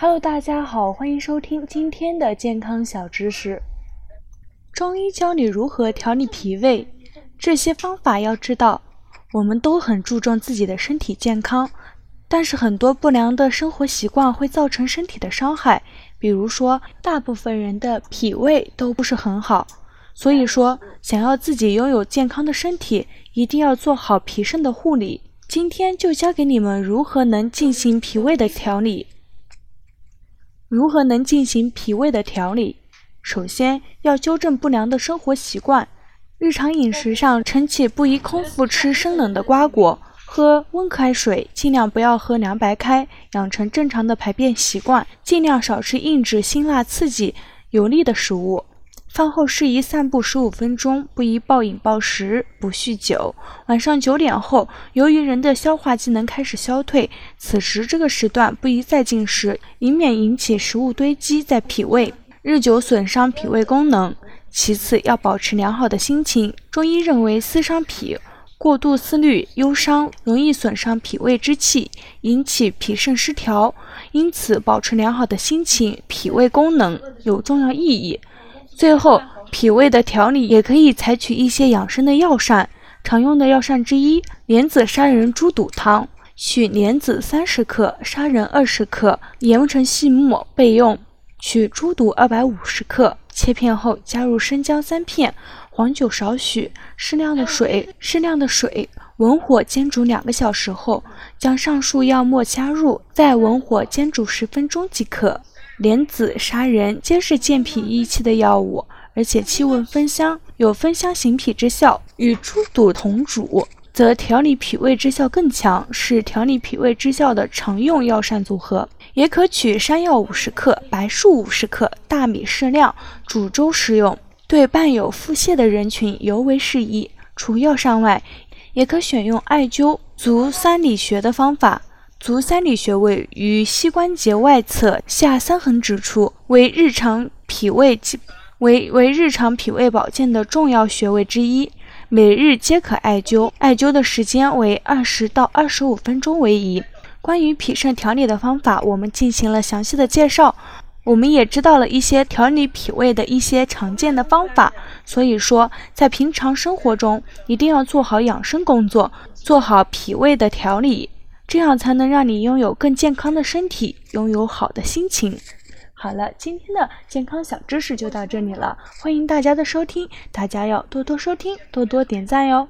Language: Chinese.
Hello，大家好，欢迎收听今天的健康小知识。中医教你如何调理脾胃，这些方法要知道。我们都很注重自己的身体健康，但是很多不良的生活习惯会造成身体的伤害。比如说，大部分人的脾胃都不是很好，所以说，想要自己拥有健康的身体，一定要做好脾肾的护理。今天就教给你们如何能进行脾胃的调理。如何能进行脾胃的调理？首先要纠正不良的生活习惯，日常饮食上，晨起不宜空腹吃生冷的瓜果，喝温开水，尽量不要喝凉白开，养成正常的排便习惯，尽量少吃硬质、辛辣、刺激、油腻的食物。饭后适宜散步十五分钟，不宜暴饮暴食，不酗酒。晚上九点后，由于人的消化机能开始消退，此时这个时段不宜再进食，以免引起食物堆积在脾胃，日久损伤脾胃功能。其次，要保持良好的心情。中医认为，思伤脾，过度思虑、忧伤，容易损伤脾胃之气，引起脾肾失调。因此，保持良好的心情，脾胃功能有重要意义。最后，脾胃的调理也可以采取一些养生的药膳，常用的药膳之一莲子砂仁猪肚汤，取莲子三十克，砂仁二十克，研成细末备用。取猪肚二百五十克，切片后加入生姜三片，黄酒少许，适量的水，适量的水，文火煎煮两个小时后，将上述药末加入，再文火煎煮十分钟即可。莲子、砂仁皆是健脾益气的药物，而且气味芬香，有芬香行脾之效。与猪肚同煮，则调理脾胃之效更强，是调理脾胃之效的常用药膳组合。也可取山药五十克、白术五十克、大米适量，煮粥食用。对伴有腹泻的人群尤为适宜。除药膳外，也可选用艾灸足三里穴的方法。足三里穴位于膝关节外侧下三横指处，为日常脾胃为为日常脾胃保健的重要穴位之一，每日皆可艾灸，艾灸的时间为二十到二十五分钟为宜。关于脾肾调理的方法，我们进行了详细的介绍，我们也知道了一些调理脾胃的一些常见的方法。所以说，在平常生活中一定要做好养生工作，做好脾胃的调理。这样才能让你拥有更健康的身体，拥有好的心情。好了，今天的健康小知识就到这里了，欢迎大家的收听，大家要多多收听，多多点赞哟。